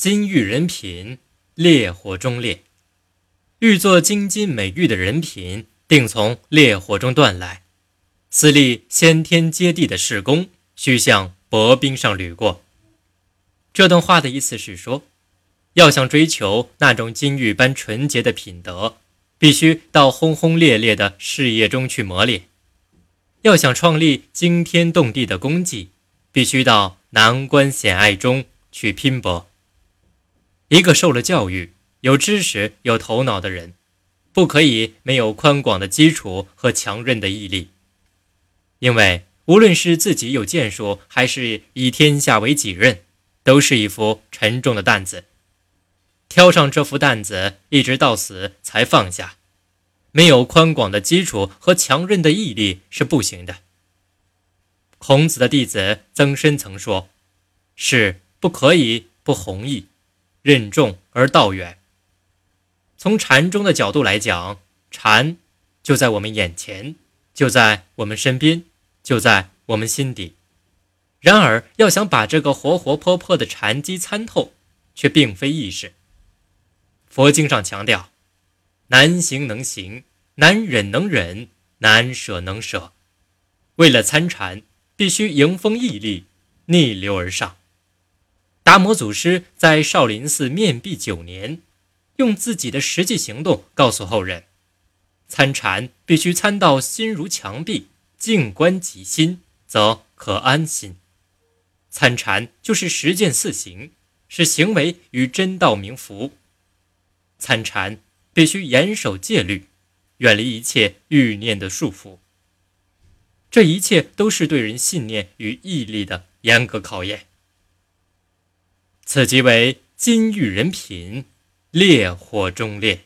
金玉人品，烈火中炼。欲做金金美玉的人品，定从烈火中锻来。私立先天接地的事功，需向薄冰上履过。这段话的意思是说，要想追求那种金玉般纯洁的品德，必须到轰轰烈烈的事业中去磨练；要想创立惊天动地的功绩，必须到难关险隘中去拼搏。一个受了教育、有知识、有头脑的人，不可以没有宽广的基础和强韧的毅力。因为无论是自己有建树，还是以天下为己任，都是一副沉重的担子。挑上这副担子，一直到死才放下，没有宽广的基础和强韧的毅力是不行的。孔子的弟子曾参曾说：“是不可以不弘毅。”任重而道远。从禅宗的角度来讲，禅就在我们眼前，就在我们身边，就在我们心底。然而，要想把这个活活泼泼的禅机参透，却并非易事。佛经上强调：难行能行，难忍能忍，难舍能舍。为了参禅，必须迎风屹立，逆流而上。达摩祖师在少林寺面壁九年，用自己的实际行动告诉后人：参禅必须参到心如墙壁，静观己心，则可安心。参禅就是实践四行，使行为与真道明符。参禅必须严守戒律，远离一切欲念的束缚。这一切都是对人信念与毅力的严格考验。此即为金玉人品，烈火中炼。